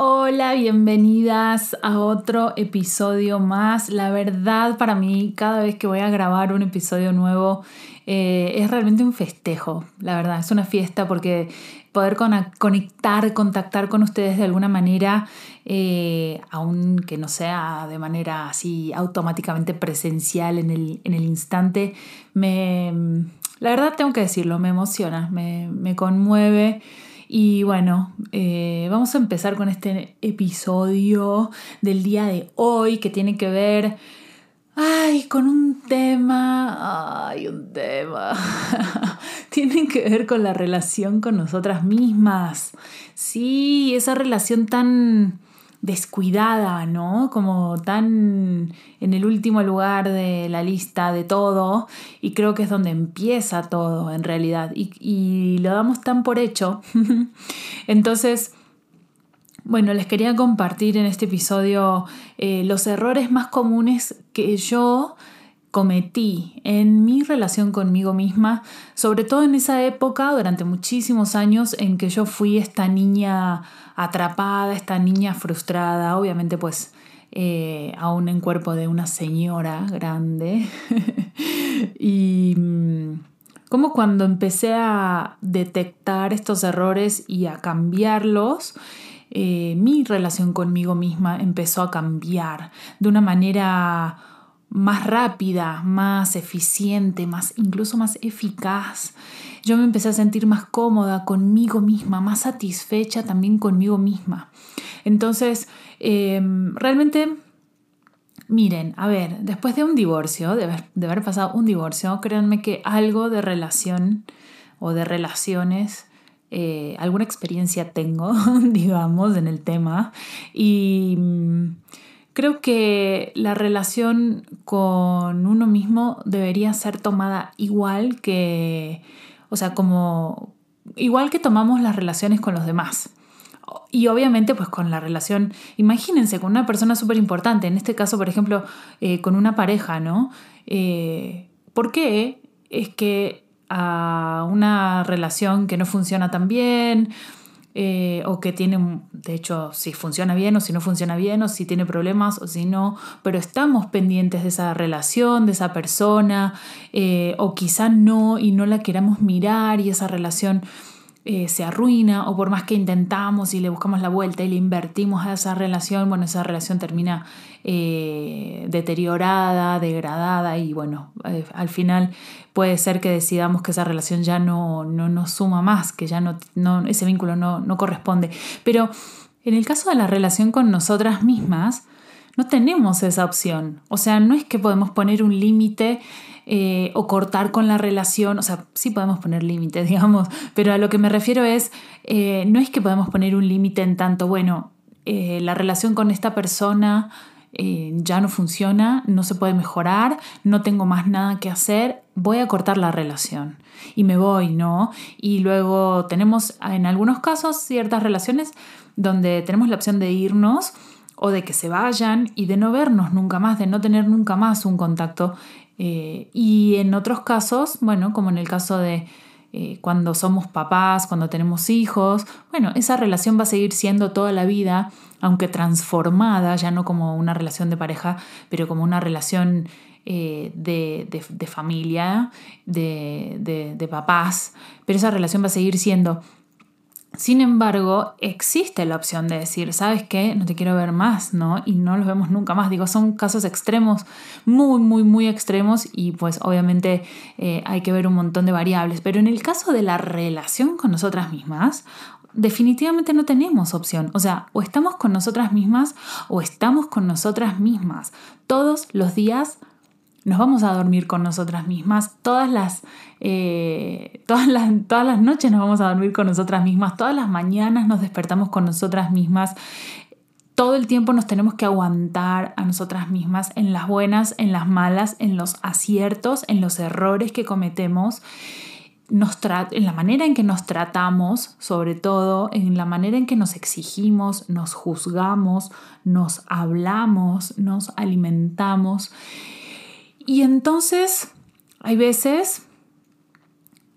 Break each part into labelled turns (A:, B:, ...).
A: Hola, bienvenidas a otro episodio más. La verdad para mí cada vez que voy a grabar un episodio nuevo eh, es realmente un festejo, la verdad, es una fiesta porque poder conectar, contactar con ustedes de alguna manera, eh, aunque no sea de manera así automáticamente presencial en el, en el instante, me, la verdad tengo que decirlo, me emociona, me, me conmueve. Y bueno, eh, vamos a empezar con este episodio del día de hoy que tiene que ver, ay, con un tema, ay, un tema, tiene que ver con la relación con nosotras mismas. Sí, esa relación tan descuidada, ¿no? Como tan en el último lugar de la lista de todo y creo que es donde empieza todo en realidad y, lo damos tan por hecho. Entonces, bueno, les quería compartir en este episodio eh, los errores más comunes que yo cometí en mi relación conmigo misma, sobre todo en esa época, durante muchísimos años en que yo fui esta niña atrapada, esta niña frustrada, obviamente pues eh, aún en cuerpo de una señora grande. y mm, como cuando empecé a detectar estos errores y a cambiarlos, eh, mi relación conmigo misma empezó a cambiar de una manera más rápida, más eficiente, más incluso más eficaz. Yo me empecé a sentir más cómoda conmigo misma, más satisfecha también conmigo misma. Entonces, em, realmente, miren, a ver, después de un divorcio, de haber, pasado un divorcio, créanme que algo de relación o de relaciones eh, alguna experiencia tengo, digamos, en el tema. Y mm, Creo que la relación con uno mismo debería ser tomada igual que, o sea, como igual que tomamos las relaciones con los demás. Y obviamente pues con la relación, imagínense, con una persona súper importante, en este caso por ejemplo eh, con una pareja, ¿no? Eh, ¿Por qué es que a una relación que no funciona tan bien eh, o que tiene, de hecho, si funciona bien o si no funciona bien, o si tiene problemas o si no, pero estamos pendientes de esa relación, de esa persona, eh, o quizá no y no la queramos mirar y esa relación eh, se arruina o por más que intentamos y le buscamos la vuelta y le invertimos a esa relación, bueno, esa relación termina eh, deteriorada, degradada y bueno, eh, al final puede ser que decidamos que esa relación ya no, no nos suma más, que ya no, no ese vínculo no, no corresponde. Pero en el caso de la relación con nosotras mismas, no tenemos esa opción. O sea, no es que podemos poner un límite eh, o cortar con la relación, o sea, sí podemos poner límites, digamos, pero a lo que me refiero es, eh, no es que podemos poner un límite en tanto, bueno, eh, la relación con esta persona ya no funciona, no se puede mejorar, no tengo más nada que hacer, voy a cortar la relación y me voy, ¿no? Y luego tenemos en algunos casos ciertas relaciones donde tenemos la opción de irnos o de que se vayan y de no vernos nunca más, de no tener nunca más un contacto eh, y en otros casos, bueno, como en el caso de eh, cuando somos papás, cuando tenemos hijos, bueno, esa relación va a seguir siendo toda la vida, aunque transformada, ya no como una relación de pareja, pero como una relación eh, de, familia, de papás, pero esa relación va a seguir siendo sin embargo, existe la opción de decir, ¿sabes qué? No te quiero ver más, ¿no? Y no los vemos nunca más. Digo, son casos extremos, muy, muy, muy extremos y pues obviamente eh, hay que ver un montón de variables. Pero en el caso de la relación con nosotras mismas, definitivamente no tenemos opción. O sea, o estamos con nosotras mismas o estamos con nosotras mismas todos los días nos vamos a dormir con nosotras mismas, todas las, eh, todas las, todas las noches nos vamos a dormir con nosotras mismas, todas las mañanas nos despertamos con nosotras mismas. todo el tiempo nos tenemos que aguantar a nosotras mismas en las buenas, en las malas, en los aciertos, en los errores que cometemos, nos en la manera en que nos tratamos, sobre todo en la manera en que nos exigimos, nos juzgamos, nos hablamos, nos alimentamos. Y entonces hay veces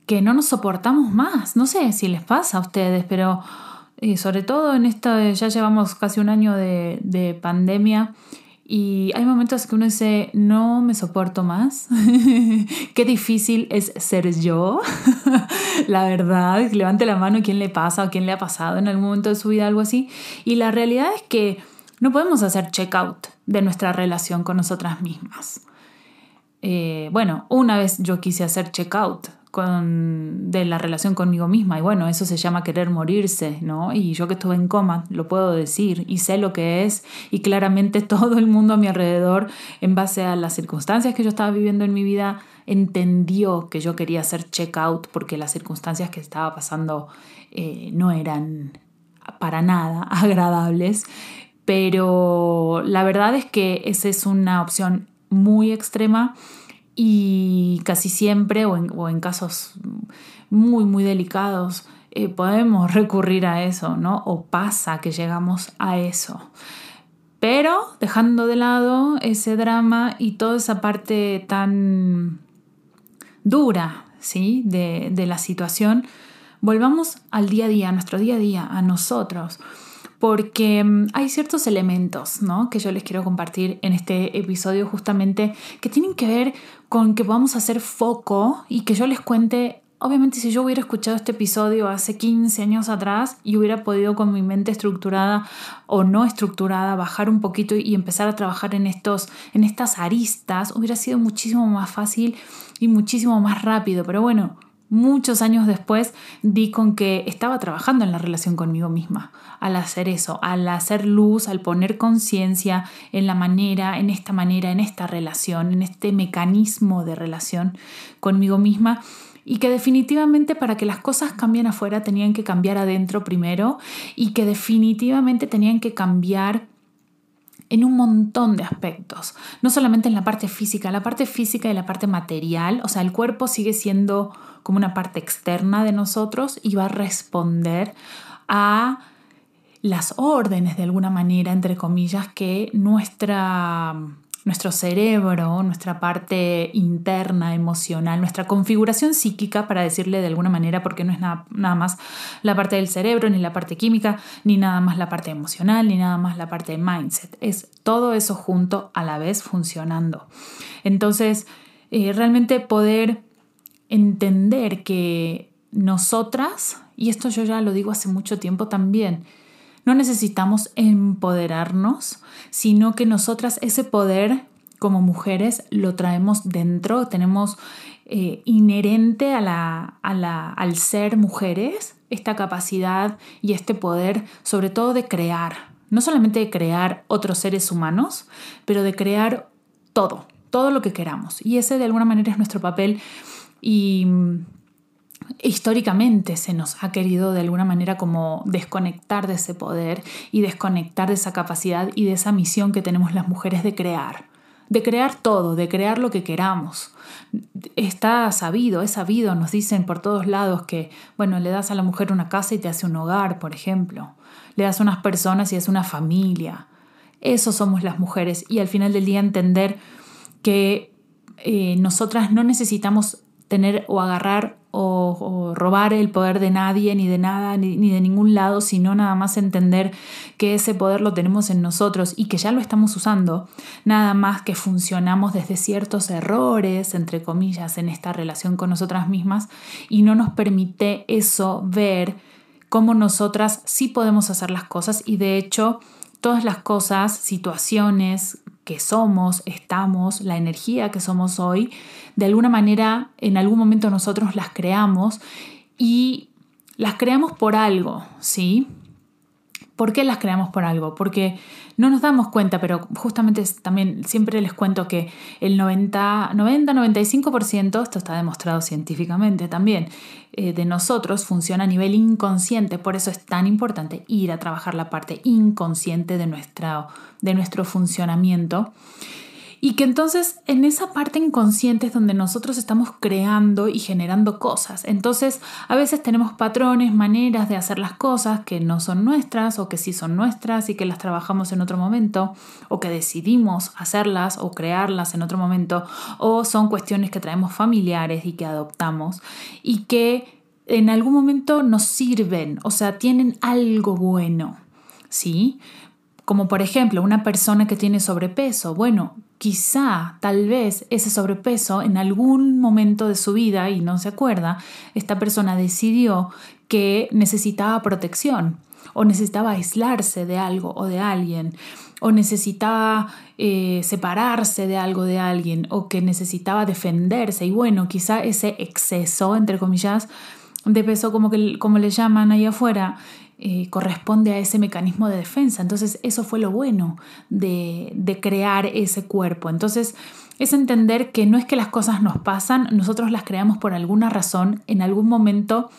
A: que no nos soportamos más. No sé si les pasa a ustedes, pero y sobre todo en esta, ya llevamos casi un año de, pandemia y hay momentos que uno dice, no me soporto más, qué difícil es ser yo, la verdad, levante la mano quién le pasa o quién le ha pasado en algún momento de su vida algo así. Y la realidad es que no podemos hacer check-out de nuestra relación con nosotras mismas. Eh, bueno, una vez yo quise hacer check-out con, de la relación conmigo misma. Y bueno, eso se llama querer morirse, ¿no? Y yo que estuve en coma, lo puedo decir y sé lo que es. Y claramente todo el mundo a mi alrededor, en base a las circunstancias que yo estaba viviendo en mi vida, entendió que yo quería hacer check-out porque las circunstancias que estaba pasando eh, no eran para nada agradables. Pero la verdad es que esa es una opción muy extrema y casi siempre o en, casos muy, muy delicados eh, podemos recurrir a eso, ¿no? O pasa que llegamos a eso. Pero dejando de lado ese drama y toda esa parte tan dura, ¿sí? De, de la situación, volvamos al día a día, a nuestro día a día, a nosotros porque mm, hay ciertos elementos ¿no? que yo les quiero compartir en este episodio justamente que tienen que ver con que podamos hacer foco y que yo les cuente, obviamente si yo hubiera escuchado este episodio hace 15 años atrás y hubiera podido con mi mente estructurada o no estructurada bajar un poquito y empezar a trabajar en, estos, en estas aristas, hubiera sido muchísimo más fácil y muchísimo más rápido, pero bueno muchos años después di con que estaba trabajando en la relación conmigo misma al hacer eso, al hacer luz, al poner conciencia en la manera, en esta manera, en esta relación, en este mecanismo de relación conmigo misma y que definitivamente para que las cosas cambien afuera tenían que cambiar adentro primero y que definitivamente tenían que cambiar en un montón de aspectos, no solamente en la parte física, la parte física y la parte material, o sea, el cuerpo sigue siendo como una parte externa de nosotros y va a responder a las órdenes de alguna manera, entre comillas, que nuestra, nuestro cerebro, nuestra parte interna, emocional, nuestra configuración psíquica, para decirle de alguna manera, porque no es nada, nada, más la parte del cerebro, ni la parte química, ni nada más la parte emocional, ni nada más la parte de mindset. Es todo eso junto a la vez funcionando. Entonces, eh, realmente poder entender que nosotras, y esto yo ya lo digo hace mucho tiempo también, no necesitamos empoderarnos, sino que nosotras ese poder como mujeres lo traemos dentro, tenemos eh, inherente al ser mujeres esta capacidad y este poder, sobre todo de crear, no solamente de crear otros seres humanos, pero de crear todo, todo lo que queramos. Y ese de alguna manera es nuestro papel y históricamente se nos ha querido de alguna manera como desconectar de ese poder y desconectar de esa capacidad y de esa misión que tenemos las mujeres de crear, de crear todo, de crear lo que queramos. Está sabido, es sabido, nos dicen por todos lados que, bueno, le das a la mujer una casa y te hace un hogar, por ejemplo, le das unas personas y es una familia. Eso somos las mujeres y al final del día entender que eh, nosotras no necesitamos tener o agarrar o, robar el poder de nadie, ni de nada, ni, ni, de ningún lado, sino nada más entender que ese poder lo tenemos en nosotros y que ya lo estamos usando, nada más que funcionamos desde ciertos errores, entre comillas, en esta relación con nosotras mismas y no nos permite eso ver cómo nosotras sí podemos hacer las cosas. Y de hecho todas las cosas, situaciones que somos, estamos, la energía que somos hoy, de alguna manera en algún momento nosotros las creamos y las creamos por algo, ¿sí? ¿Por qué las creamos por algo? Porque no nos damos cuenta, pero justamente también siempre les cuento que el 90-95%, esto está demostrado científicamente también, eh, de nosotros funciona a nivel inconsciente. Por eso es tan importante ir a trabajar la parte inconsciente de, nuestra, de nuestro funcionamiento. Y que entonces en esa parte inconsciente es donde nosotros estamos creando y generando cosas. Entonces a veces tenemos patrones, maneras de hacer las cosas que no son nuestras o que sí son nuestras y que las trabajamos en otro momento o que decidimos hacerlas o crearlas en otro momento o son cuestiones que traemos familiares y que adoptamos y que en algún momento nos sirven, o sea, tienen algo bueno. ¿Sí? Como por ejemplo una persona que tiene sobrepeso. Bueno, quizá, tal vez, ese sobrepeso en algún momento de su vida, y no se acuerda, esta persona decidió que necesitaba protección o necesitaba aislarse de algo o de alguien, o necesitaba eh, separarse de algo de alguien, o que necesitaba defenderse. Y bueno, quizá ese exceso, entre comillas, de peso, como, que, como le llaman ahí afuera, eh, corresponde a ese mecanismo de defensa. Entonces eso fue lo bueno de, crear ese cuerpo. Entonces es entender que no es que las cosas nos pasan, nosotros las creamos por alguna razón, en algún momento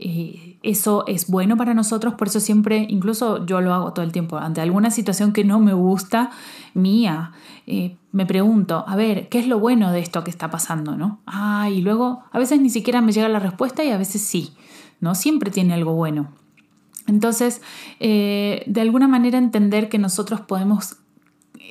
A: eh, eso es bueno para nosotros, por eso siempre, incluso yo lo hago todo el tiempo, ante alguna situación que no me gusta mía, eh, me pregunto, a ver, ¿qué es lo bueno de esto que está pasando? ¿no? Ah, y luego a veces ni siquiera me llega la respuesta y a veces sí, ¿no? Siempre tiene algo bueno. Entonces, eh, de alguna manera entender que nosotros podemos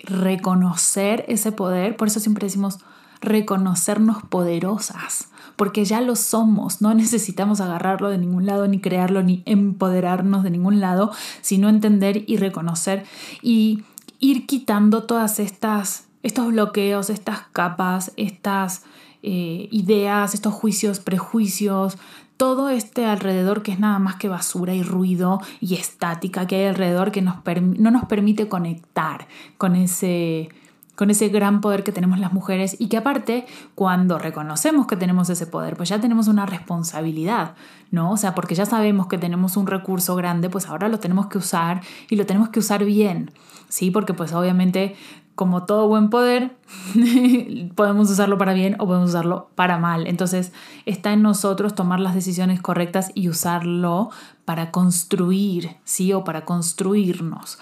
A: reconocer ese poder, por eso siempre decimos reconocernos poderosas, porque ya lo somos, no necesitamos agarrarlo de ningún lado, ni crearlo, ni empoderarnos de ningún lado, sino entender y reconocer y ir quitando todas estas, estos bloqueos, estas capas, estas eh, ideas, estos juicios, prejuicios, todo este alrededor que es nada más que basura y ruido y estática que hay alrededor que nos no nos permite conectar con ese, con ese gran poder que tenemos las mujeres y que aparte cuando reconocemos que tenemos ese poder, pues ya tenemos una responsabilidad, ¿no? O sea, porque ya sabemos que tenemos un recurso grande, pues ahora lo tenemos que usar y lo tenemos que usar bien, ¿sí? Porque pues obviamente como todo buen poder, podemos usarlo para bien o podemos usarlo para mal. Entonces está en nosotros tomar las decisiones correctas y usarlo para construir, ¿sí? O para construirnos.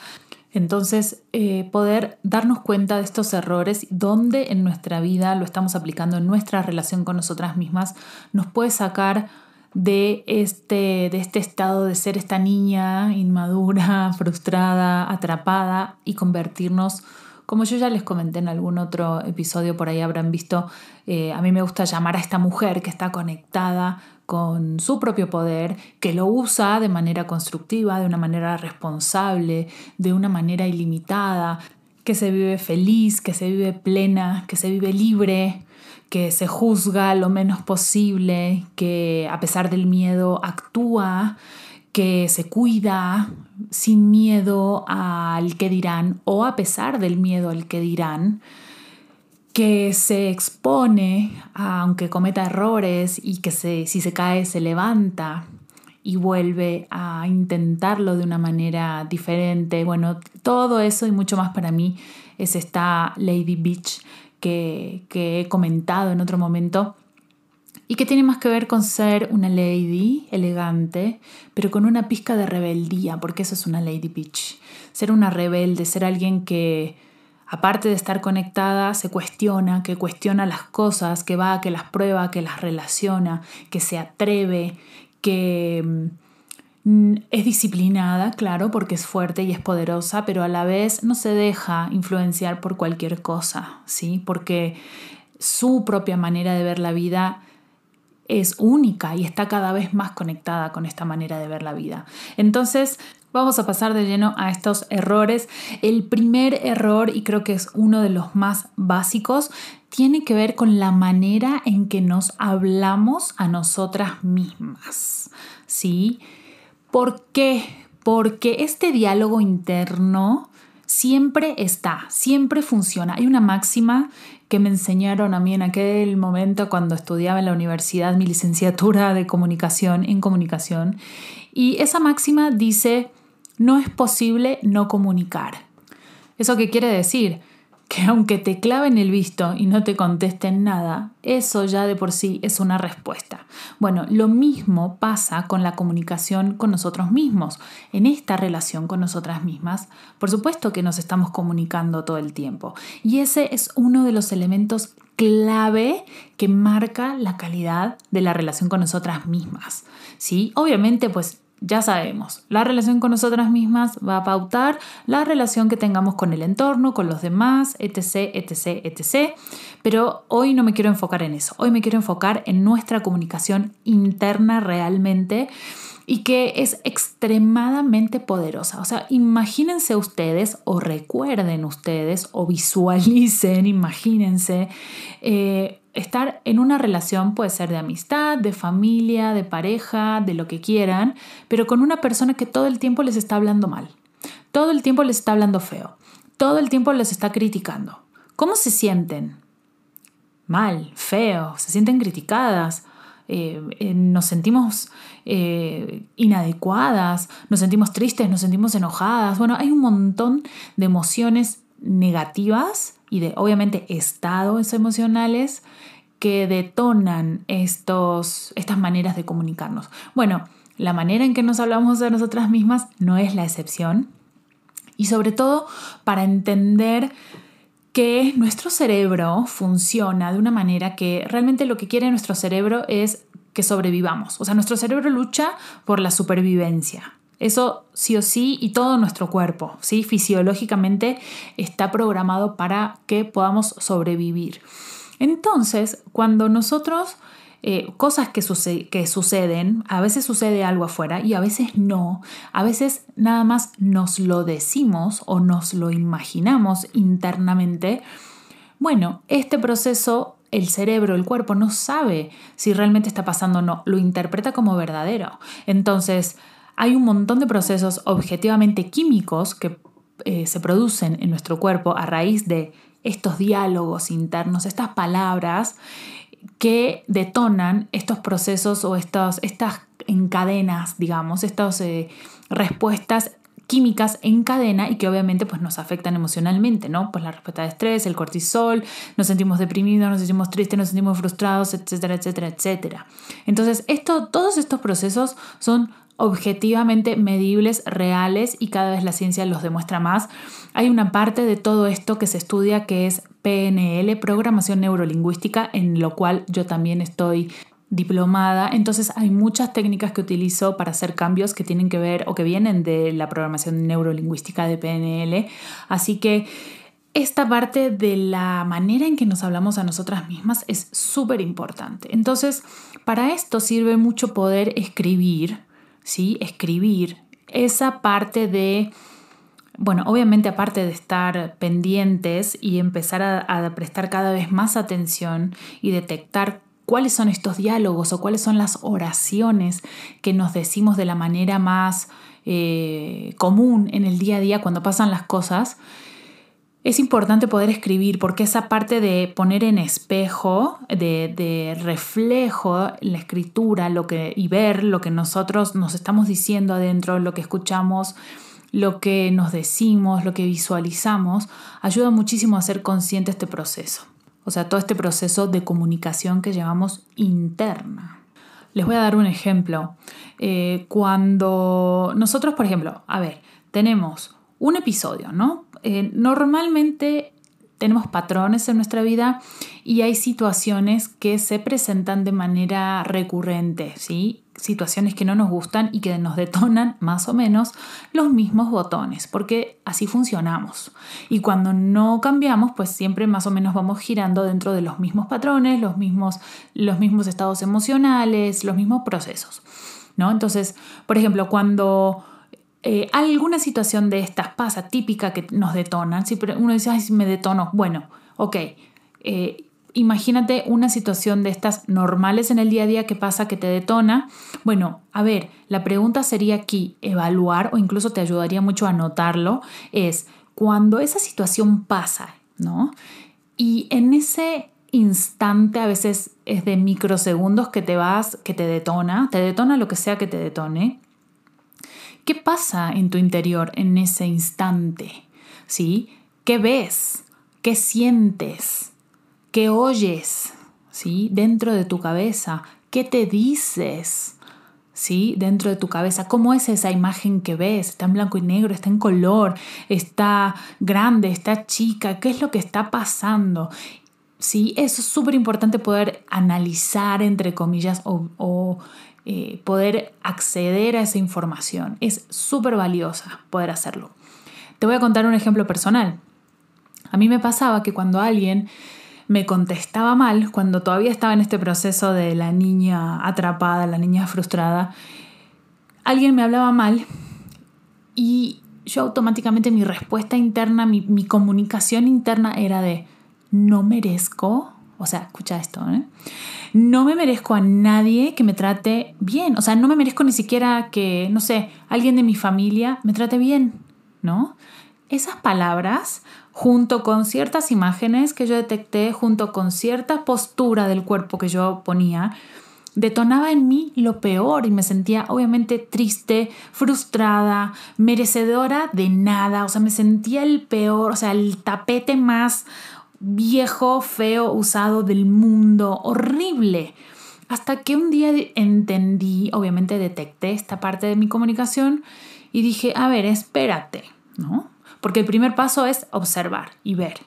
A: Entonces, eh, poder darnos cuenta de estos errores, dónde en nuestra vida lo estamos aplicando en nuestra relación con nosotras mismas, nos puede sacar de este, de este estado de ser esta niña inmadura, frustrada, atrapada y convertirnos como yo ya les comenté en algún otro episodio, por ahí habrán visto, eh, a mí me gusta llamar a esta mujer que está conectada con su propio poder, que lo usa de manera constructiva, de una manera responsable, de una manera ilimitada, que se vive feliz, que se vive plena, que se vive libre, que se juzga lo menos posible, que a pesar del miedo actúa, que se cuida sin miedo al que dirán o a pesar del miedo al que dirán, que se expone aunque cometa errores y que si se cae se levanta y vuelve a intentarlo de una manera diferente. Bueno, todo eso y mucho más para mí es esta Lady Beach que, que he comentado en otro momento y que tiene más que ver con ser una lady elegante, pero con una pizca de rebeldía, porque eso es una lady bitch. Ser una rebelde, ser alguien que, aparte de estar conectada, se cuestiona, que cuestiona las cosas, que va, que las prueba, que las relaciona, que se atreve, que mm, es disciplinada, claro, porque es fuerte y es poderosa, pero a la vez no se deja influenciar por cualquier cosa, ¿sí? Porque su propia manera de ver la vida es única y está cada vez más conectada con esta manera de ver la vida. Entonces, vamos a pasar de lleno a estos errores. El primer error, y creo que es uno de los más básicos, tiene que ver con la manera en que nos hablamos a nosotras mismas. ¿Sí? ¿Por qué? Porque este diálogo interno siempre está, siempre funciona. Hay una máxima que me enseñaron a mí en aquel momento cuando estudiaba en la universidad mi licenciatura de comunicación en comunicación. Y esa máxima dice, no es posible no comunicar. ¿Eso qué quiere decir? Que aunque te claven el visto y no te contesten nada, eso ya de por sí es una respuesta. Bueno, lo mismo pasa con la comunicación con nosotros mismos. En esta relación con nosotras mismas, por supuesto que nos estamos comunicando todo el tiempo. Y ese es uno de los elementos clave que marca la calidad de la relación con nosotras mismas. ¿Sí? Obviamente, pues ya sabemos, la relación con nosotras mismas va a pautar la relación que tengamos con el entorno, con los demás, etc., etc., etc. Pero hoy no me quiero enfocar en eso, hoy me quiero enfocar en nuestra comunicación interna realmente y que es extremadamente poderosa. O sea, imagínense ustedes o recuerden ustedes o visualicen, imagínense eh, estar en una relación, puede ser de amistad, de familia, de pareja, de lo que quieran, pero con una persona que todo el tiempo les está hablando mal, todo el tiempo les está hablando feo, todo el tiempo les está criticando. ¿Cómo se sienten? Mal, feo, se sienten criticadas, eh, eh, nos sentimos eh, inadecuadas, nos sentimos tristes, nos sentimos enojadas. Bueno, hay un montón de emociones negativas y de obviamente estados emocionales que detonan estos, estas maneras de comunicarnos. Bueno, la manera en que nos hablamos de nosotras mismas no es la excepción. Y sobre todo para entender que nuestro cerebro funciona de una manera que realmente lo que quiere nuestro cerebro es que sobrevivamos. O sea, nuestro cerebro lucha por la supervivencia. Eso sí o sí y todo nuestro cuerpo, ¿sí? Fisiológicamente está programado para que podamos sobrevivir. Entonces, cuando nosotros, eh, cosas que, que suceden, a veces sucede algo afuera y a veces no, a veces nada más nos lo decimos o nos lo imaginamos internamente, bueno, este proceso el cerebro, el cuerpo no sabe si realmente está pasando o no, lo interpreta como verdadero. Entonces, hay un montón de procesos objetivamente químicos que eh, se producen en nuestro cuerpo a raíz de estos diálogos internos, estas palabras que detonan estos procesos o estas encadenas, digamos, estas eh, respuestas químicas en cadena y que obviamente pues nos afectan emocionalmente, ¿no? Pues la respuesta de estrés, el cortisol, nos sentimos deprimidos, nos sentimos tristes, nos sentimos frustrados, etcétera, etcétera, etcétera. Entonces, esto, todos estos procesos son objetivamente medibles, reales y cada vez la ciencia los demuestra más. Hay una parte de todo esto que se estudia que es PNL, programación neurolingüística, en lo cual yo también estoy diplomada, entonces hay muchas técnicas que utilizo para hacer cambios que tienen que ver o que vienen de la programación neurolingüística de PNL, así que esta parte de la manera en que nos hablamos a nosotras mismas es súper importante. Entonces, para esto sirve mucho poder escribir, ¿sí? Escribir esa parte de, bueno, obviamente aparte de estar pendientes y empezar a, prestar cada vez más atención y detectar cuáles son estos diálogos o cuáles son las oraciones que nos decimos de la manera más eh, común en el día a día cuando pasan las cosas, es importante poder escribir porque esa parte de poner en espejo, de, reflejo la escritura y ver lo que nosotros nos estamos diciendo adentro, lo que escuchamos, lo que nos decimos, lo que visualizamos, ayuda muchísimo a ser consciente este proceso. O sea, todo este proceso de comunicación que llevamos interna. Les voy a dar un ejemplo. Eh, cuando nosotros, por ejemplo, a ver, tenemos un episodio, ¿no? Eh, normalmente tenemos patrones en nuestra vida y hay situaciones que se presentan de manera recurrente, ¿sí? Situaciones que no nos gustan y que nos detonan más o menos los mismos botones, porque así funcionamos. Y cuando no cambiamos, pues siempre más o menos vamos girando dentro de los mismos patrones, los mismos, los mismos estados emocionales, los mismos procesos, ¿no? Entonces, por ejemplo, cuando eh, alguna situación de estas pasa, típica que nos detonan. Si uno dice, ay, me detono. Bueno, ok. Eh, imagínate una situación de estas normales en el día a día que pasa que te detona. Bueno, a ver, la pregunta sería aquí, evaluar o incluso te ayudaría mucho a notarlo, es cuando esa situación pasa, ¿no? Y en ese instante, a veces es de microsegundos que te vas, que te detona, te detona lo que sea que te detone, ¿Qué pasa en tu interior en ese instante? ¿Sí? ¿Qué ves? ¿Qué sientes? ¿Qué oyes? ¿Sí? Dentro de tu cabeza, ¿qué te dices? ¿Sí? Dentro de tu cabeza, ¿cómo es esa imagen que ves? ¿Está en blanco y negro? ¿Está en color? ¿Está grande? ¿Está chica? ¿Qué es lo que está pasando? ¿Sí? Es súper importante poder analizar, entre comillas, o, eh, poder acceder a esa información. Es súper valiosa poder hacerlo. Te voy a contar un ejemplo personal. A mí me pasaba que cuando alguien me contestaba mal, cuando todavía estaba en este proceso de la niña atrapada, la niña frustrada, alguien me hablaba mal y yo automáticamente mi respuesta interna, mi, mi comunicación interna era de no merezco, o sea, escucha esto, ¿eh? no me merezco a nadie que me trate bien, o sea, no me merezco ni siquiera que, no sé, alguien de mi familia me trate bien, ¿no? Esas palabras, junto con ciertas imágenes que yo detecté, junto con cierta postura del cuerpo que yo ponía, detonaba en mí lo peor y me sentía obviamente triste, frustrada, merecedora de nada, o sea, me sentía el peor, o sea, el tapete más viejo, feo, usado del mundo, horrible. Hasta que un día entendí, obviamente detecté esta parte de mi comunicación y dije, a ver, espérate, ¿no? Porque el primer paso es observar y ver.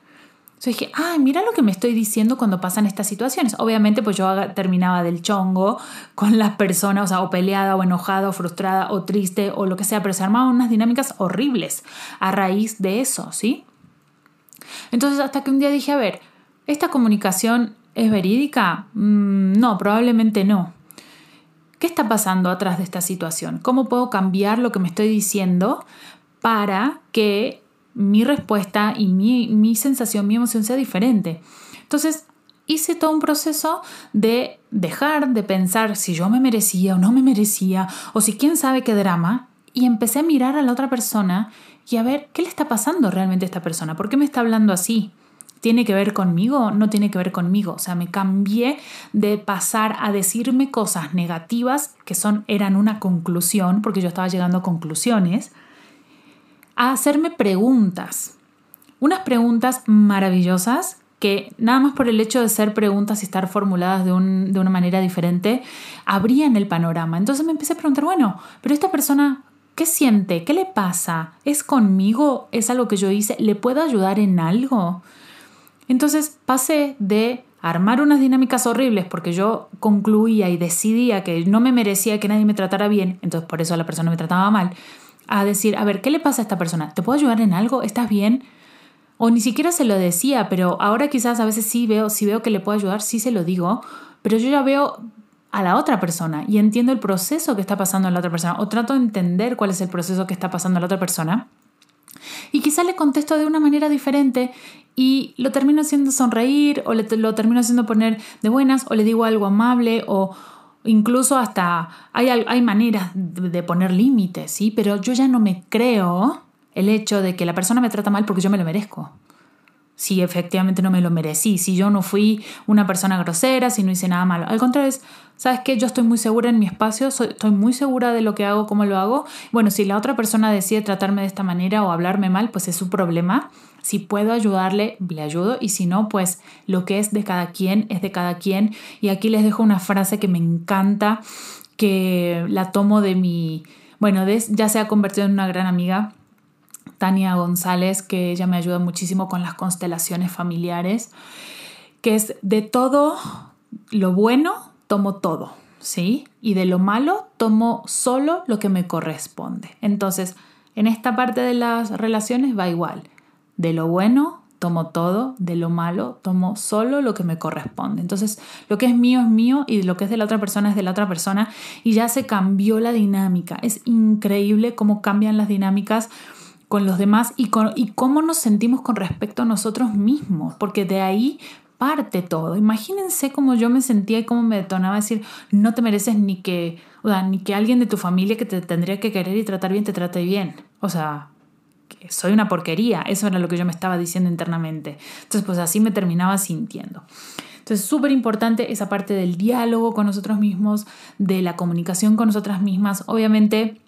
A: Entonces dije, ay, mira lo que me estoy diciendo cuando pasan estas situaciones. Obviamente, pues yo terminaba del chongo con las personas, o sea, o peleada, o enojada, o frustrada, o triste, o lo que sea, pero se armaban unas dinámicas horribles a raíz de eso, ¿sí? Entonces hasta que un día dije, a ver, ¿esta comunicación es verídica? Mm, no, probablemente no. ¿Qué está pasando atrás de esta situación? ¿Cómo puedo cambiar lo que me estoy diciendo para que mi respuesta y mi, mi sensación, mi emoción sea diferente? Entonces hice todo un proceso de dejar de pensar si yo me merecía o no me merecía, o si quién sabe qué drama, y empecé a mirar a la otra persona y a ver qué le está pasando realmente a esta persona, por qué me está hablando así. ¿Tiene que ver conmigo? No tiene que ver conmigo. O sea, me cambié de pasar a decirme cosas negativas que son, eran una conclusión, porque yo estaba llegando a conclusiones, a hacerme preguntas. Unas preguntas maravillosas que nada más por el hecho de ser preguntas y estar formuladas de, de una manera diferente, abrían el panorama. Entonces me empecé a preguntar, bueno, pero esta persona ¿Qué siente? ¿Qué le pasa? ¿Es conmigo? ¿Es algo que yo hice? ¿Le puedo ayudar en algo? Entonces pasé de armar unas dinámicas horribles porque yo concluía y decidía que no me merecía que nadie me tratara bien, entonces por eso la persona me trataba mal, a decir, a ver, ¿qué le pasa a esta persona? ¿Te puedo ayudar en algo? ¿Estás bien? O ni siquiera se lo decía, pero ahora quizás a veces sí veo, si veo que le puedo ayudar, sí se lo digo, pero yo ya veo a la otra persona y entiendo el proceso que está pasando en la otra persona o trato de entender cuál es el proceso que está pasando en la otra persona. Y quizá le contesto de una manera diferente y lo termino haciendo sonreír o lo termino haciendo poner de buenas o le digo algo amable o incluso hasta hay, hay maneras de poner límites, ¿sí? Pero yo ya no me creo el hecho de que la persona me trata mal porque yo me lo merezco si efectivamente no me lo merecí, si yo no fui una persona grosera, si no hice nada malo. Al contrario, es, ¿sabes qué? Yo estoy muy segura en mi espacio, estoy muy segura de lo que hago, cómo lo hago. Bueno, si la otra persona decide tratarme de esta manera o hablarme mal, pues es su problema. Si puedo ayudarle, le ayudo y si no, pues lo que es de cada quien es de cada quien. Y aquí les dejo una frase que me encanta, que la tomo de mi, bueno, ya se ha convertido en una gran amiga Tania González, que ella me ayuda muchísimo con las constelaciones familiares, que es de todo lo bueno, tomo todo, ¿sí? Y de lo malo, tomo solo lo que me corresponde. Entonces, en esta parte de las relaciones va igual. De lo bueno, tomo todo, de lo malo, tomo solo lo que me corresponde. Entonces, lo que es mío es mío y lo que es de la otra persona es de la otra persona y ya se cambió la dinámica. Es increíble cómo cambian las dinámicas con los demás y, con, y cómo nos sentimos con respecto a nosotros mismos, porque de ahí parte todo. Imagínense cómo yo me sentía y cómo me detonaba decir, no te mereces ni que, o sea, ni que alguien de tu familia que te tendría que querer y tratar bien te trate bien. O sea, soy una porquería. Eso era lo que yo me estaba diciendo internamente. Entonces, pues así me terminaba sintiendo. Entonces, súper importante esa parte del diálogo con nosotros mismos, de la comunicación con nosotras mismas. Obviamente,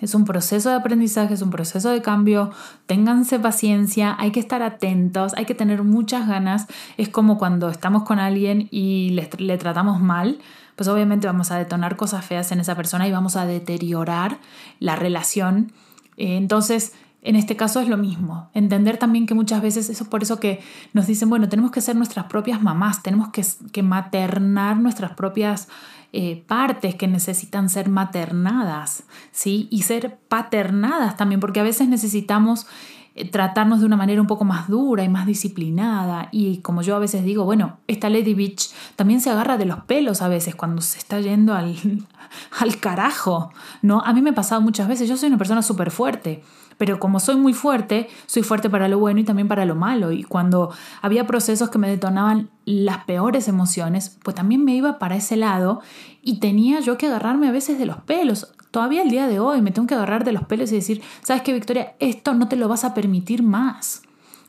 A: Es un proceso de aprendizaje, es un proceso de cambio. Ténganse paciencia, hay que estar atentos, hay que tener muchas ganas. Es como cuando estamos con alguien y le, tratamos mal, pues obviamente vamos a detonar cosas feas en esa persona y vamos a deteriorar la relación. Eh, entonces, en este caso es lo mismo. Entender también que muchas veces, eso es por eso que nos dicen, bueno, tenemos que ser nuestras propias mamás, tenemos que maternar nuestras propias eh, partes que necesitan ser maternadas, ¿sí? Y ser paternadas también, porque a veces necesitamos eh, tratarnos de una manera un poco más dura y más disciplinada. Y como yo a veces digo, bueno, esta Lady Bitch también se agarra de los pelos a veces cuando se está yendo al, al carajo, ¿no? A mí me ha pasado muchas veces, yo soy una persona súper fuerte pero como soy muy fuerte, soy fuerte para lo bueno y también para lo malo. Y cuando había procesos que me detonaban las peores emociones, pues también me iba para ese lado y tenía yo que agarrarme a veces de los pelos. Todavía el día de hoy me tengo que agarrar de los pelos y decir, ¿sabes qué, Victoria? Esto no te lo vas a permitir más.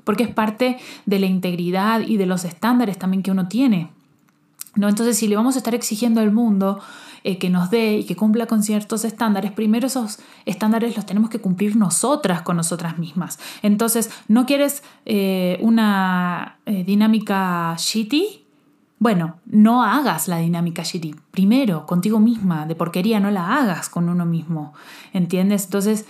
A: Porque es parte de la integridad y de los estándares también que uno tiene. ¿No? Entonces, si le vamos a estar exigiendo al mundo eh, que nos dé y que cumpla con ciertos estándares, primero esos estándares los tenemos que cumplir nosotras con nosotras mismas. Entonces, ¿no quieres eh, una eh, dinámica shitty? Bueno, no hagas la dinámica shitty. Primero, contigo misma, de porquería, no la hagas con uno mismo. ¿Entiendes? Entonces,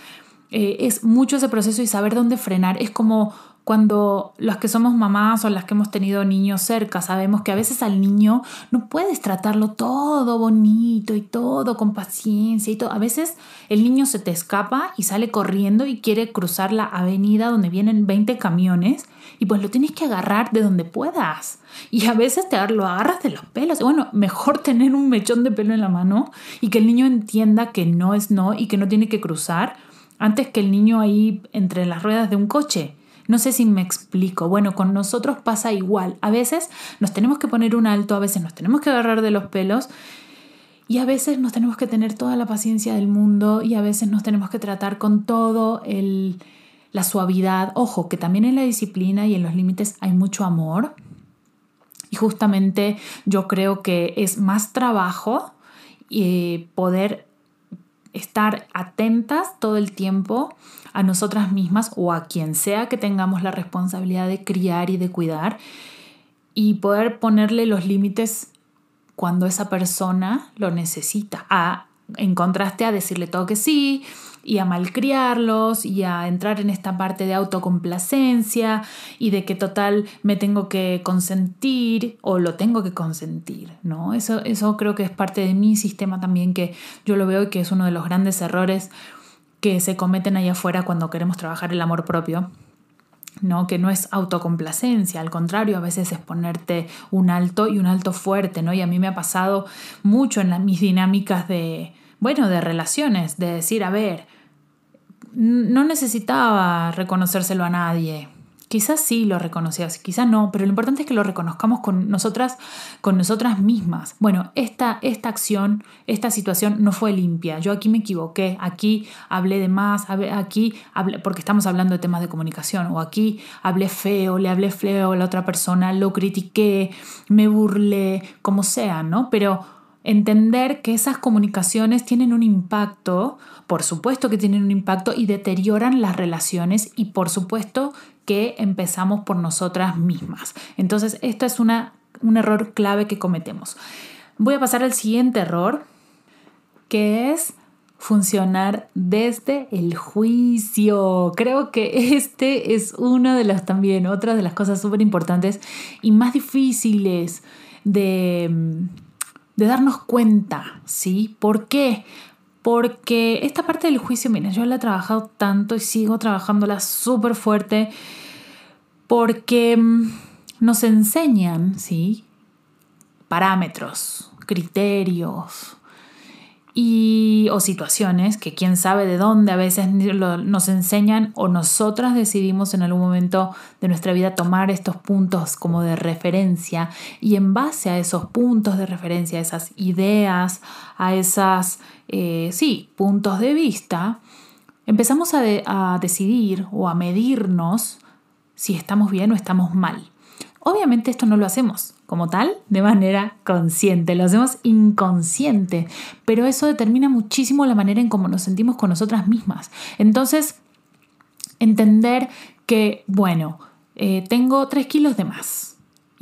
A: es mucho ese proceso y saber dónde frenar. Es como cuando las que somos mamás o las que hemos tenido niños cerca sabemos que a veces al niño no puedes tratarlo todo bonito y todo con paciencia y todo. A veces el niño se te escapa y sale corriendo y quiere cruzar la avenida donde vienen 20 camiones y pues lo tienes que agarrar de donde puedas. Y a veces te lo agarras de los pelos. Bueno, mejor tener un mechón de pelo en la mano y que el niño entienda que no es no y que no tiene que cruzar antes que el niño ahí entre las ruedas de un coche. No sé si me explico. Bueno, con nosotros pasa igual. A veces nos tenemos que poner un alto, a veces nos tenemos que agarrar de los pelos y a veces nos tenemos que tener toda la paciencia del mundo y a veces nos tenemos que tratar con todo el la suavidad. Ojo, que también en la disciplina y en los límites hay mucho amor. Y justamente yo creo que es más trabajo eh, poder estar atentas todo el tiempo a nosotras mismas o a quien sea que tengamos la responsabilidad de criar y de cuidar y poder ponerle los límites cuando esa persona lo necesita, a, en contraste a decirle todo que sí, y a malcriarlos y a entrar en esta parte de autocomplacencia y de que total me tengo que consentir o lo tengo que consentir, ¿no? Eso, eso creo que es parte de mi sistema también que yo lo veo y que es uno de los grandes errores que se cometen allá afuera cuando queremos trabajar el amor propio. ¿no? que no es autocomplacencia, al contrario, a veces es ponerte un alto y un alto fuerte, ¿no? Y a mí me ha pasado mucho en mis dinámicas de, bueno, de relaciones, de decir, a ver, no necesitaba reconocérselo a nadie. Quizás sí lo reconocías, quizás no, pero lo importante es que lo reconozcamos con nosotras, con nosotras mismas. Bueno, esta, esta acción, esta situación no fue limpia. Yo aquí me equivoqué, aquí hablé de más, aquí hablé, porque estamos hablando de temas de comunicación, o aquí hablé feo, le hablé feo a la otra persona, lo critiqué, me burlé, como sea, ¿no? Pero entender que esas comunicaciones tienen un impacto, por supuesto que tienen un impacto y deterioran las relaciones y por supuesto que empezamos por nosotras mismas. Entonces, esto es una, un error clave que cometemos. Voy a pasar al siguiente error, que es funcionar desde el juicio. Creo que este es una de las también, otra de las cosas súper importantes y más difíciles de de darnos cuenta, ¿sí? ¿Por qué? Porque esta parte del juicio, mira, yo la he trabajado tanto y sigo trabajándola súper fuerte porque mm, nos enseñan, ¿sí? Parámetros, criterios, y, o situaciones que quién sabe de dónde a veces nos enseñan o nosotras decidimos en algún momento de nuestra vida tomar estos puntos como de referencia y en base a esos puntos de referencia, a esas ideas, a esas, eh, sí, puntos de vista, empezamos a decidir o a medirnos si estamos bien o estamos mal. Obviamente esto no lo hacemos como tal de manera consciente, lo hacemos inconsciente, pero eso determina muchísimo la manera en cómo nos sentimos con nosotras mismas. Entonces, entender que, bueno, eh, tengo tres kilos de más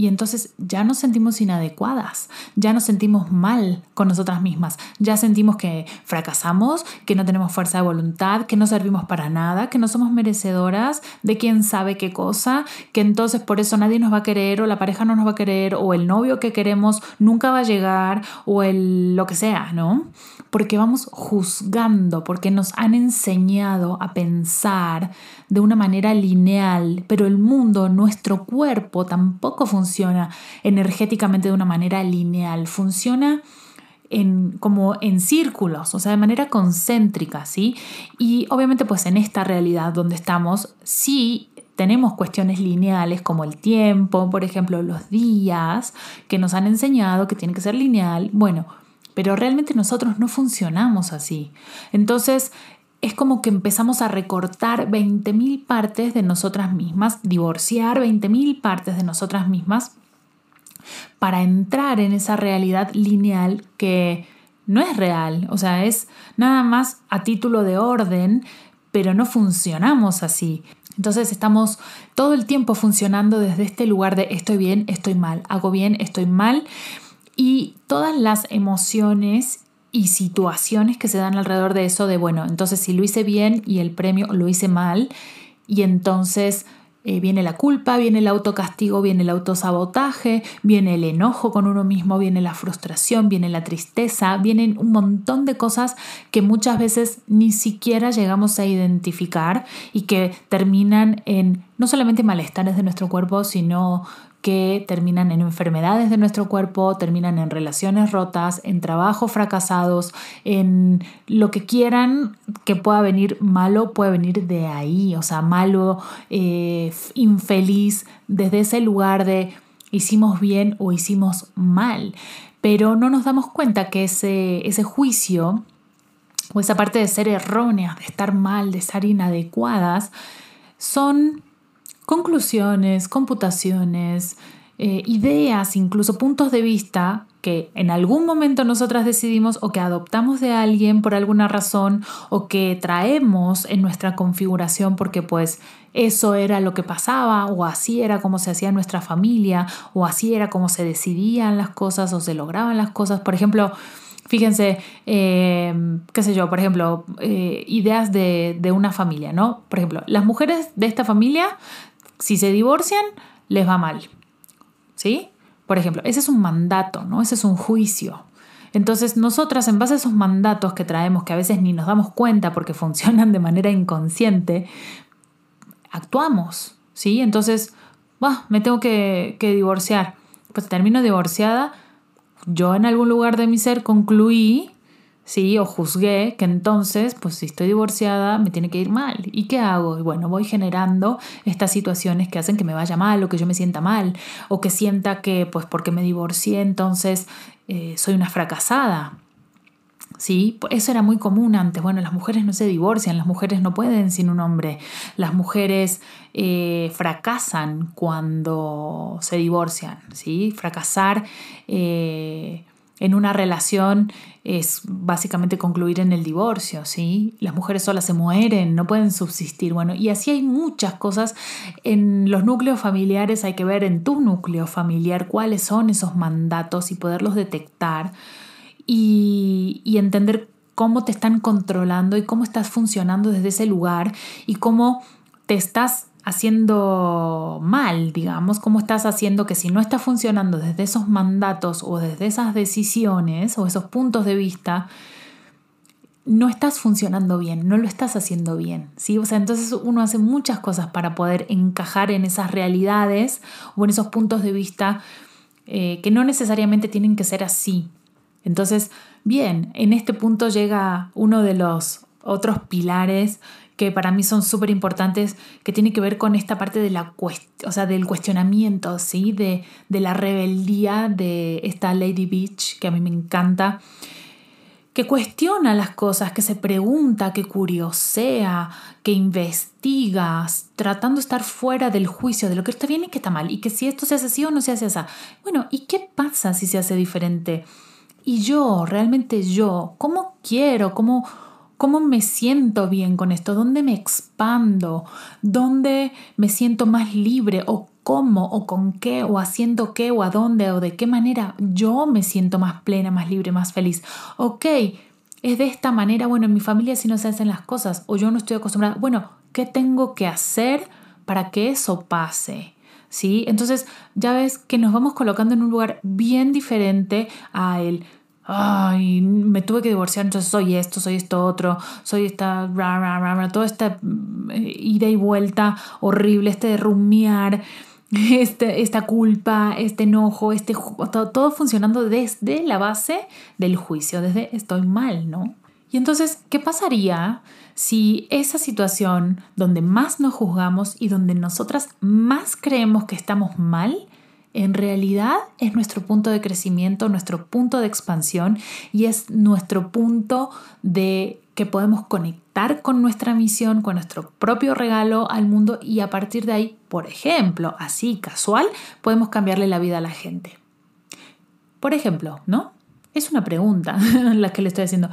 A: y entonces ya nos sentimos inadecuadas, ya nos sentimos mal con nosotras mismas, ya sentimos que fracasamos, que no tenemos fuerza de voluntad, que no servimos para nada, que no somos merecedoras de quién sabe qué cosa, que entonces por eso nadie nos va a querer o la pareja no nos va a querer o el novio que queremos nunca va a llegar o el lo que sea, ¿no? Porque vamos juzgando, porque nos han enseñado a pensar de una manera lineal, pero el mundo, nuestro cuerpo tampoco funciona funciona energéticamente de una manera lineal, funciona en, como en círculos, o sea, de manera concéntrica, ¿sí? Y obviamente pues en esta realidad donde estamos, sí tenemos cuestiones lineales como el tiempo, por ejemplo, los días, que nos han enseñado que tiene que ser lineal, bueno, pero realmente nosotros no funcionamos así. Entonces, es como que empezamos a recortar 20.000 partes de nosotras mismas, divorciar 20.000 partes de nosotras mismas para entrar en esa realidad lineal que no es real, o sea, es nada más a título de orden, pero no funcionamos así. Entonces estamos todo el tiempo funcionando desde este lugar de estoy bien, estoy mal, hago bien, estoy mal. Y todas las emociones y situaciones que se dan alrededor de eso de, bueno, entonces si lo hice bien y el premio lo hice mal, y entonces eh, viene la culpa, viene el autocastigo, viene el autosabotaje, viene el enojo con uno mismo, viene la frustración, viene la tristeza, vienen un montón de cosas que muchas veces ni siquiera llegamos a identificar y que terminan en no solamente malestares de nuestro cuerpo, sino que terminan en enfermedades de nuestro cuerpo, terminan en relaciones rotas, en trabajos fracasados, en lo que quieran que pueda venir malo, puede venir de ahí, o sea, malo, eh, infeliz, desde ese lugar de hicimos bien o hicimos mal. Pero no nos damos cuenta que ese, ese juicio o esa parte de ser erróneas, de estar mal, de estar inadecuadas, son conclusiones, computaciones, eh, ideas, incluso puntos de vista que en algún momento nosotras decidimos o que adoptamos de alguien por alguna razón o que traemos en nuestra configuración porque pues eso era lo que pasaba o así era como se hacía nuestra familia o así era como se decidían las cosas o se lograban las cosas. Por ejemplo, Fíjense, eh, qué sé yo, por ejemplo, eh, ideas de, de, una familia, ¿no? Por ejemplo, las mujeres de esta familia si se divorcian, les va mal. ¿Sí? Por ejemplo, ese es un mandato, ¿no? Ese es un juicio. Entonces, nosotras, en base a esos mandatos que traemos, que a veces ni nos damos cuenta porque funcionan de manera inconsciente, actuamos, ¿sí? Entonces, bah, me tengo que, que divorciar. Pues termino divorciada. Yo en algún lugar de mi ser concluí ¿sí? O juzgué que entonces, pues si estoy divorciada, me tiene que ir mal. ¿Y qué hago? Y bueno, voy generando estas situaciones que hacen que me vaya mal o que yo me sienta mal o que sienta que, pues porque me divorcié, entonces eh, soy una fracasada. ¿Sí? Eso era muy común antes. Bueno, las mujeres no se divorcian, las mujeres no pueden sin un hombre, las mujeres eh, fracasan cuando se divorcian, ¿sí? Fracasar eh, en una relación es básicamente concluir en el divorcio, ¿sí? Las mujeres solas se mueren, no pueden subsistir. Bueno, y así hay muchas cosas. En los núcleos familiares hay que ver en tu núcleo familiar cuáles son esos mandatos y poderlos detectar y, entender cómo te están controlando y cómo estás funcionando desde ese lugar y cómo te estás haciendo mal, digamos, cómo estás haciendo que si no está funcionando desde esos mandatos o desde esas decisiones o esos puntos de vista, no estás funcionando bien, no lo estás haciendo bien, ¿sí? O sea, entonces uno hace muchas cosas para poder encajar en esas realidades o en esos puntos de vista eh, que no necesariamente tienen que ser así. Entonces, bien, en este punto llega uno de los otros pilares que para mí son súper importantes, que tiene que ver con esta parte de la o sea, del cuestionamiento, ¿sí? de, de la rebeldía de esta Lady Beach, que a mí me encanta, que cuestiona las cosas, que se pregunta, que curiosea, que investiga, tratando de estar fuera del juicio de lo que está bien y que está mal, y que si esto se hace así o no se hace así. Bueno, ¿y qué pasa si se hace diferente? Y yo, realmente yo, ¿cómo quiero? ¿Cómo, cómo me siento bien con esto? ¿Dónde me expando? ¿Dónde me siento más libre? ¿O cómo? ¿O con qué? ¿O haciendo qué? ¿O a dónde? ¿O de qué manera yo me siento más plena, más libre, más feliz? Ok, es de esta manera, bueno, en mi familia si no se hacen las cosas o yo no estoy acostumbrada. Bueno, ¿qué tengo que hacer para que eso pase? ¿Sí? Entonces ya ves que nos vamos colocando en un lugar bien diferente a el ay, me tuve que divorciar, entonces soy esto, soy esto otro, soy esta, ra, ra, ra, toda esta eh, ida y vuelta horrible, este de rumiar, este, esta culpa, este enojo, este, todo, todo funcionando desde la base del juicio, desde estoy mal, ¿no? Y entonces, ¿qué pasaría si esa situación donde más nos juzgamos y donde nosotras más creemos que estamos mal, en realidad es nuestro punto de crecimiento, nuestro punto de expansión y es nuestro punto de que podemos conectar con nuestra misión, con nuestro propio regalo al mundo y a partir de ahí, por ejemplo, así casual, podemos cambiarle la vida a la gente. Por ejemplo, ¿no? Es una pregunta la que le estoy haciendo.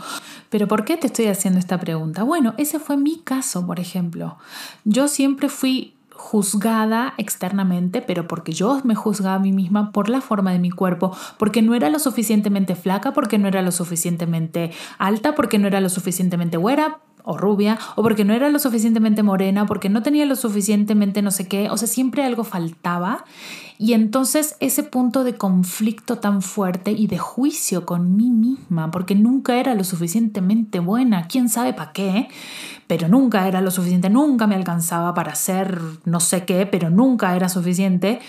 A: Pero ¿por qué te estoy haciendo esta pregunta? Bueno, ese fue mi caso, por ejemplo. Yo siempre fui juzgada externamente, pero porque yo me juzgaba a mí misma por la forma de mi cuerpo, porque no era lo suficientemente flaca, porque no era lo suficientemente alta, porque no era lo suficientemente güera, o rubia, o porque no era lo suficientemente morena, porque no tenía lo suficientemente no sé qué, o sea, siempre algo faltaba. Y entonces ese punto de conflicto tan fuerte y de juicio con mí misma, porque nunca era lo suficientemente buena, quién sabe para qué, pero nunca era lo suficiente, nunca me alcanzaba para hacer no sé qué, pero nunca era suficiente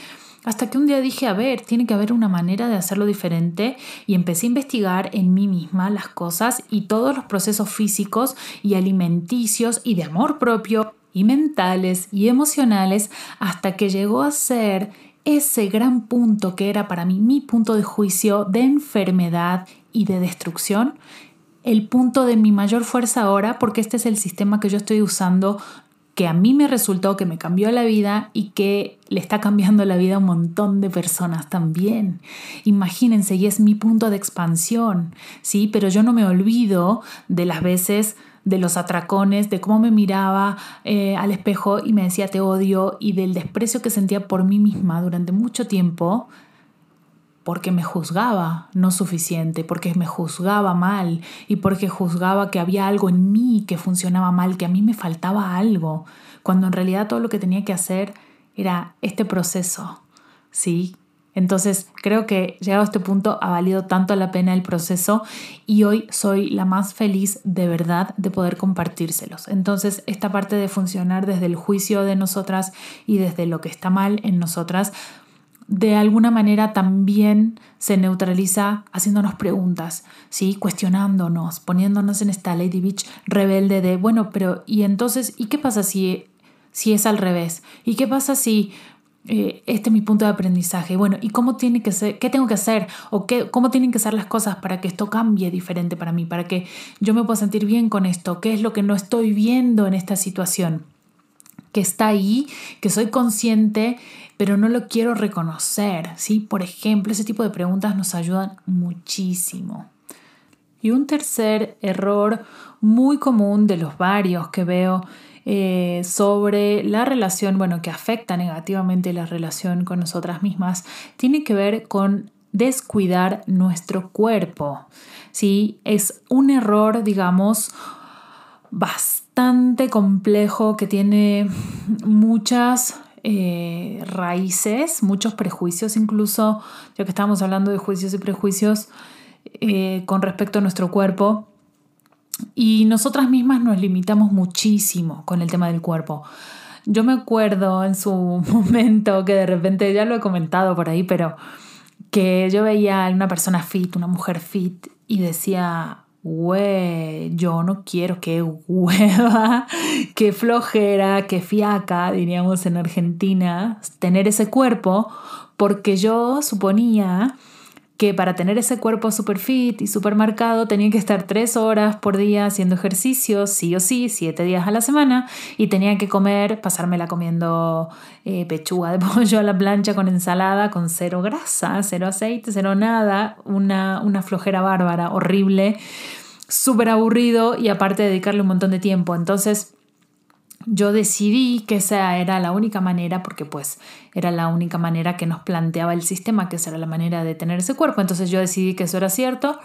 A: hasta que un día dije, a ver, tiene que haber una manera de hacerlo diferente y empecé a investigar en mí misma las cosas y todos los procesos físicos y alimenticios y de amor propio y mentales y emocionales hasta que llegó a ser ese gran punto que era para mí mi punto de juicio de enfermedad y de destrucción, el punto de mi mayor fuerza ahora, porque este es el sistema que yo estoy usando que a mí me resultó, que me cambió la vida y que le está cambiando la vida a un montón de personas también. Imagínense, y es mi punto de expansión, ¿sí? Pero yo no me olvido de las veces de los atracones, de cómo me miraba eh, al espejo y me decía te odio y del desprecio que sentía por mí misma durante mucho tiempo porque me juzgaba no suficiente, porque me juzgaba mal y porque juzgaba que había algo en mí que funcionaba mal, que a mí me faltaba algo, cuando en realidad todo lo que tenía que hacer era este proceso, ¿sí? Entonces creo que llegado a este punto ha valido tanto la pena el proceso y hoy soy la más feliz de verdad de poder compartírselos. Entonces esta parte de funcionar desde el juicio de nosotras y desde lo que está mal en nosotras de alguna manera también se neutraliza haciéndonos preguntas, ¿sí? cuestionándonos, poniéndonos en esta Lady Beach rebelde de, bueno, pero ¿y entonces, ¿y qué pasa si, si es al revés? ¿Y qué pasa si eh, este es mi punto de aprendizaje? Bueno, ¿y cómo tiene que ser, qué tengo que hacer? ¿O qué, cómo tienen que ser las cosas para que esto cambie diferente para mí? Para que yo me pueda sentir bien con esto? ¿Qué es lo que no estoy viendo en esta situación? Que está ahí, que soy consciente pero no lo quiero reconocer, ¿sí? Por ejemplo, ese tipo de preguntas nos ayudan muchísimo. Y un tercer error muy común de los varios que veo eh, sobre la relación, bueno, que afecta negativamente la relación con nosotras mismas, tiene que ver con descuidar nuestro cuerpo. ¿sí? Es un error, digamos, bastante complejo que tiene muchas eh, raíces, muchos prejuicios, incluso, ya que estamos hablando de juicios y prejuicios eh, con respecto a nuestro cuerpo. Y nosotras mismas nos limitamos muchísimo con el tema del cuerpo. Yo me acuerdo en su momento que de repente, ya lo he comentado por ahí, pero que yo veía a una persona fit, una mujer fit, y decía, güey, yo no quiero, que hueva, qué flojera, qué fiaca, diríamos en Argentina, tener ese cuerpo, porque yo suponía que para tener ese cuerpo super fit y super marcado tenía que estar tres horas por día haciendo ejercicio, sí o sí, siete días a la semana, y tenía que comer, pasármela comiendo eh, pechuga de pollo a la plancha con ensalada, con cero grasa, cero aceite, cero nada, una, una flojera bárbara, horrible, súper aburrido y aparte dedicarle un montón de tiempo. Entonces, yo decidí que esa era la única manera, porque pues era la única manera que nos planteaba el sistema, que esa era la manera de tener ese cuerpo. Entonces yo decidí que eso era cierto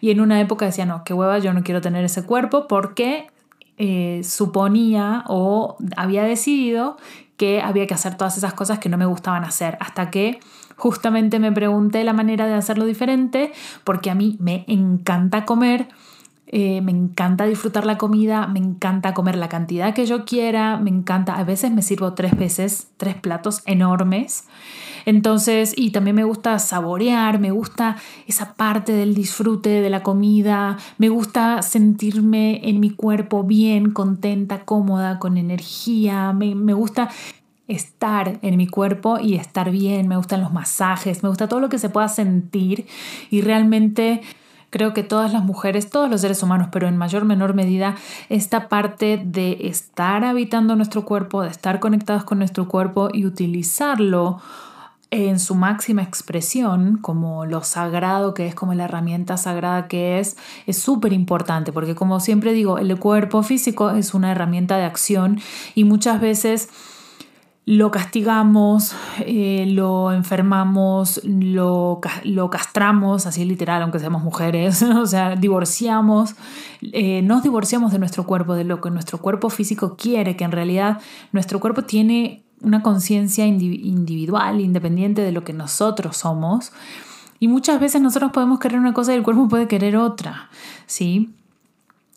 A: y en una época decía, no, qué hueva, yo no quiero tener ese cuerpo porque eh, suponía o había decidido que había que hacer todas esas cosas que no me gustaban hacer, hasta que justamente me pregunté la manera de hacerlo diferente, porque a mí me encanta comer eh, me encanta disfrutar la comida, me encanta comer la cantidad que yo quiera, me encanta, a veces me sirvo tres veces, tres platos enormes. Entonces, y también me gusta saborear, me gusta esa parte del disfrute de la comida, me gusta sentirme en mi cuerpo bien, contenta, cómoda, con energía, me, me gusta estar en mi cuerpo y estar bien, me gustan los masajes, me gusta todo lo que se pueda sentir y realmente Creo que todas las mujeres, todos los seres humanos, pero en mayor o menor medida, esta parte de estar habitando nuestro cuerpo, de estar conectados con nuestro cuerpo y utilizarlo en su máxima expresión, como lo sagrado que es, como la herramienta sagrada que es, es súper importante, porque como siempre digo, el cuerpo físico es una herramienta de acción y muchas veces lo castigamos, eh, lo enfermamos, lo, lo, castramos, así literal, aunque seamos mujeres, o sea, divorciamos, eh, nos divorciamos de nuestro cuerpo, de lo que nuestro cuerpo físico quiere, que en realidad nuestro cuerpo tiene una conciencia individual, independiente de lo que nosotros somos. Y muchas veces nosotros podemos querer una cosa y el cuerpo puede querer otra, ¿sí?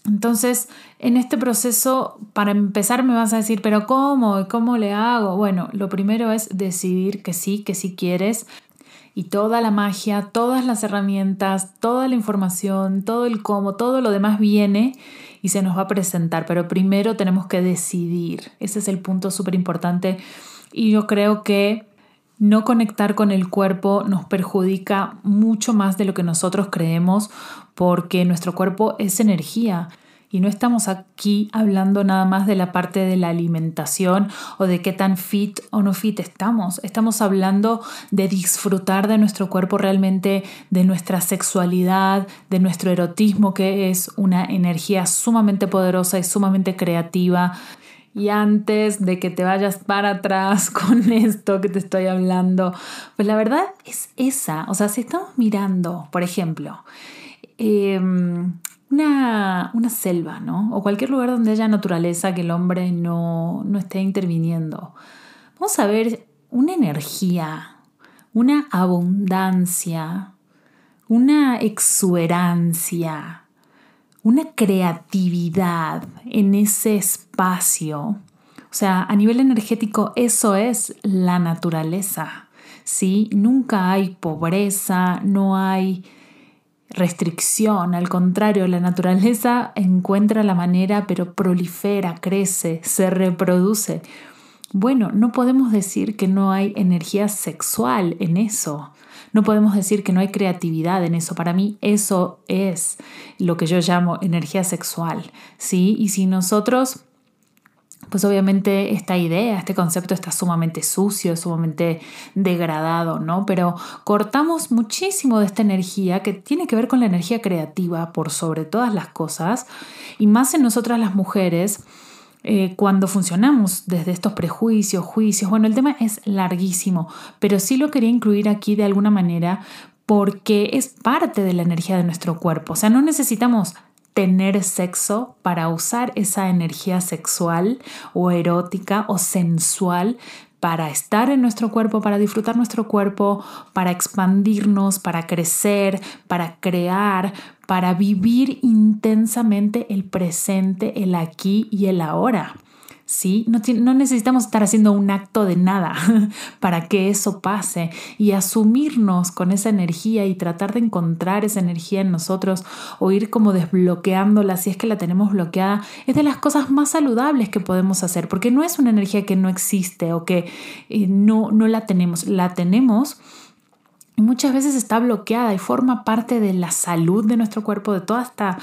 A: Entonces, en este proceso, para empezar me vas a decir, pero ¿cómo? ¿Cómo le hago? Bueno, lo primero es decidir que sí, que sí quieres. Y toda la magia, todas las herramientas, toda la información, todo el cómo, todo lo demás viene y se nos va a presentar. Pero primero tenemos que decidir. Ese es el punto súper importante. Y yo creo que no conectar con el cuerpo nos perjudica mucho más de lo que nosotros creemos porque nuestro cuerpo es energía. Y no estamos aquí hablando nada más de la parte de la alimentación o de qué tan fit o no fit estamos. Estamos hablando de disfrutar de nuestro cuerpo realmente, de nuestra sexualidad, de nuestro erotismo, que es una energía sumamente poderosa y sumamente creativa, y antes de que te vayas para atrás con esto que te estoy hablando, pues la verdad es esa. O sea, si estamos mirando, por ejemplo, em, una, una, selva, ¿no? O cualquier lugar donde haya naturaleza que el hombre no, no esté interviniendo, vamos a ver una energía, una abundancia, una exuberancia, una creatividad en ese espacio. O sea, a nivel energético eso es la naturaleza. ¿sí? Nunca hay pobreza, no hay restricción, al contrario, la naturaleza encuentra la manera, pero prolifera, crece, se reproduce. Bueno, no podemos decir que no hay energía sexual en eso. No podemos decir que no hay creatividad en eso. Para mí eso es lo que yo llamo energía sexual, ¿sí? Y si nosotros pues obviamente esta idea, este concepto está sumamente sucio, sumamente degradado, ¿no? Pero cortamos muchísimo de esta energía que tiene que ver con la energía creativa por sobre todas las cosas y más en nosotras las mujeres eh, cuando funcionamos desde estos prejuicios, juicios. Bueno, el tema es larguísimo, pero sí lo quería incluir aquí de alguna manera porque es parte de la energía de nuestro cuerpo. O sea, no necesitamos tener sexo para usar esa energía sexual o erótica o sensual para estar en nuestro cuerpo, para disfrutar nuestro cuerpo, para expandirnos, para crecer, para crear, para vivir intensamente el presente, el aquí y el ahora. ¿Sí? No, necesitamos estar haciendo un acto de nada para que eso pase y asumirnos con esa energía y tratar de encontrar esa energía en nosotros o ir como desbloqueándola si es que la tenemos bloqueada, es de las cosas más saludables que podemos hacer, porque no es una energía que no existe o que eh, no, no la tenemos, la tenemos y muchas veces está bloqueada y forma parte de la salud de nuestro cuerpo, de toda esta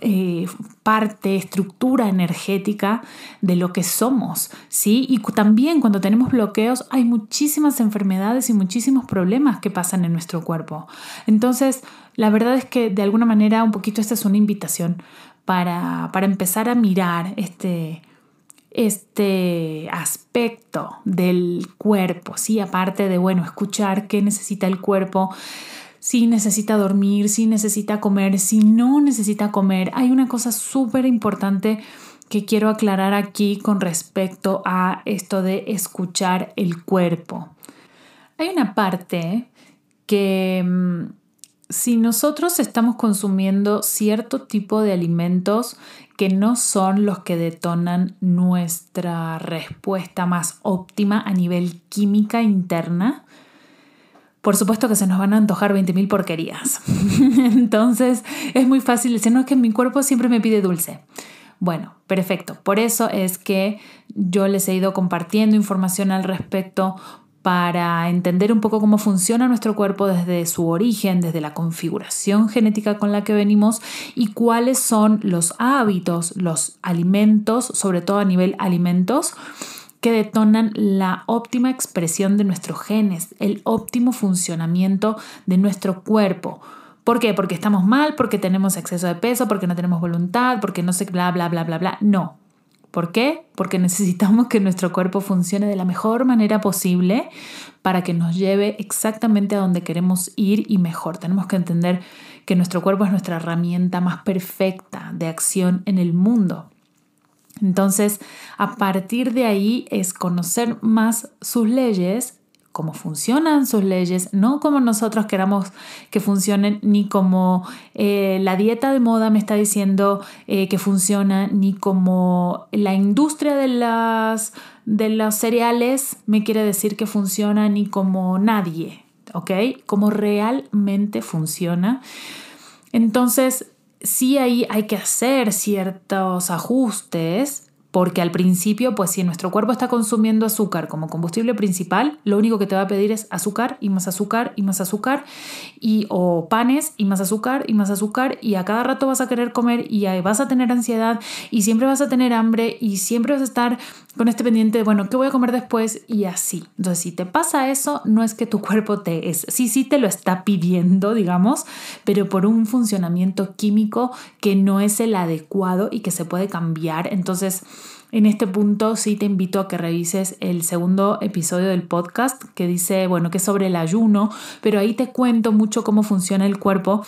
A: eh, parte, estructura energética de lo que somos, ¿sí? Y también cuando tenemos bloqueos hay muchísimas enfermedades y muchísimos problemas que pasan en nuestro cuerpo. Entonces, la verdad es que de alguna manera un poquito esta es una invitación para, para empezar a mirar este, este aspecto del cuerpo, ¿sí? Aparte de, bueno, escuchar qué necesita el cuerpo, si necesita dormir, si necesita comer, si no necesita comer. Hay una cosa súper importante que quiero aclarar aquí con respecto a esto de escuchar el cuerpo. Hay una parte que mm, si nosotros estamos consumiendo cierto tipo de alimentos que no son los que detonan nuestra respuesta más óptima a nivel química interna, por supuesto que se nos van a antojar 20.000 porquerías. Entonces es muy fácil decir, no, es que mi cuerpo siempre me pide dulce. Bueno, perfecto. Por eso es que yo les he ido compartiendo información al respecto para entender un poco cómo funciona nuestro cuerpo desde su origen, desde la configuración genética con la que venimos y cuáles son los hábitos, los alimentos, sobre todo a nivel alimentos, que detonan la óptima expresión de nuestros genes, el óptimo funcionamiento de nuestro cuerpo. ¿Por qué? Porque estamos mal, porque tenemos exceso de peso, porque no tenemos voluntad, porque no sé, bla, bla, bla, bla, bla. No. ¿Por qué? Porque necesitamos que nuestro cuerpo funcione de la mejor manera posible para que nos lleve exactamente a donde queremos ir y mejor. Tenemos que entender que nuestro cuerpo es nuestra herramienta más perfecta de acción en el mundo. Entonces, a partir de ahí es conocer más sus leyes cómo funcionan sus leyes, no como nosotros queramos que funcionen, ni como eh, la dieta de moda me está diciendo eh, que funciona, ni como la industria de, de los cereales me quiere decir que funciona, ni como nadie, ¿ok? Como realmente funciona. Entonces, sí ahí hay que hacer ciertos ajustes porque al principio, pues si nuestro cuerpo está consumiendo azúcar como combustible principal, lo único que te va a pedir es azúcar y más azúcar y más azúcar y o panes y más azúcar y más azúcar y a cada rato vas a querer comer y vas a tener ansiedad y siempre vas a tener hambre y siempre vas a estar con este pendiente de, bueno, ¿qué voy a comer después? Y así. Entonces, si te pasa eso, no es que tu cuerpo te es, sí, sí te lo está pidiendo, digamos, pero por un funcionamiento químico que no es el adecuado y que se puede cambiar. Entonces, en este punto sí te invito a que revises el segundo episodio del podcast que dice, bueno, que es sobre el ayuno, pero ahí te cuento mucho cómo funciona el cuerpo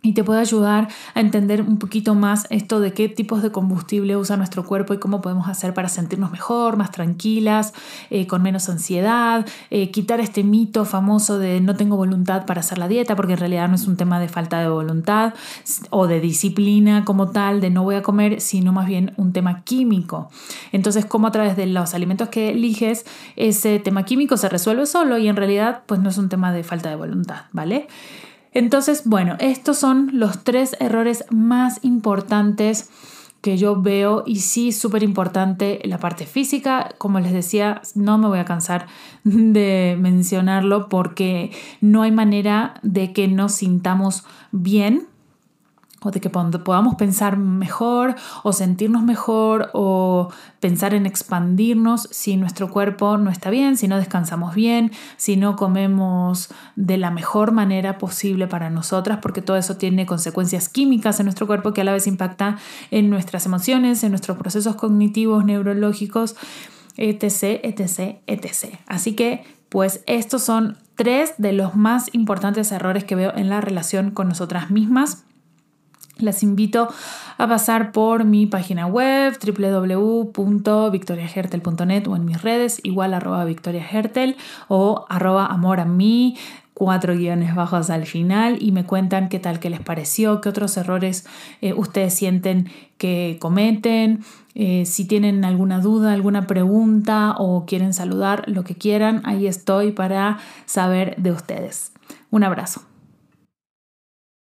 A: y te puede ayudar a entender un poquito más esto de qué tipos de combustible usa nuestro cuerpo y cómo podemos hacer para sentirnos mejor, más tranquilas, eh, con menos ansiedad, eh, quitar este mito famoso de no tengo voluntad para hacer la dieta, porque en realidad no es un tema de falta de voluntad o de disciplina como tal, de no voy a comer, sino más bien un tema químico. Entonces, cómo a través de los alimentos que eliges, ese tema químico se resuelve solo y en realidad pues no es un tema de falta de voluntad, ¿vale? Entonces, bueno, estos son los tres errores más importantes que yo veo y sí súper importante la parte física, como les decía, no me voy a cansar de mencionarlo porque no hay manera de que nos sintamos bien o de que podamos pensar mejor o sentirnos mejor o pensar en expandirnos si nuestro cuerpo no está bien, si no descansamos bien, si no comemos de la mejor manera posible para nosotras, porque todo eso tiene consecuencias químicas en nuestro cuerpo que a la vez impacta en nuestras emociones, en nuestros procesos cognitivos, neurológicos, etc., etc., etc. Así que, pues estos son tres de los más importantes errores que veo en la relación con nosotras mismas las invito a pasar por mi página web www.victoriahertel.net o en mis redes igual arroba victoriahertel o arroba amor a mí cuatro guiones bajos al final y me cuentan qué tal que les pareció, qué otros errores eh, ustedes sienten que cometen, eh, si tienen alguna duda, alguna pregunta o quieren saludar, lo que quieran, ahí estoy para saber de ustedes. Un abrazo.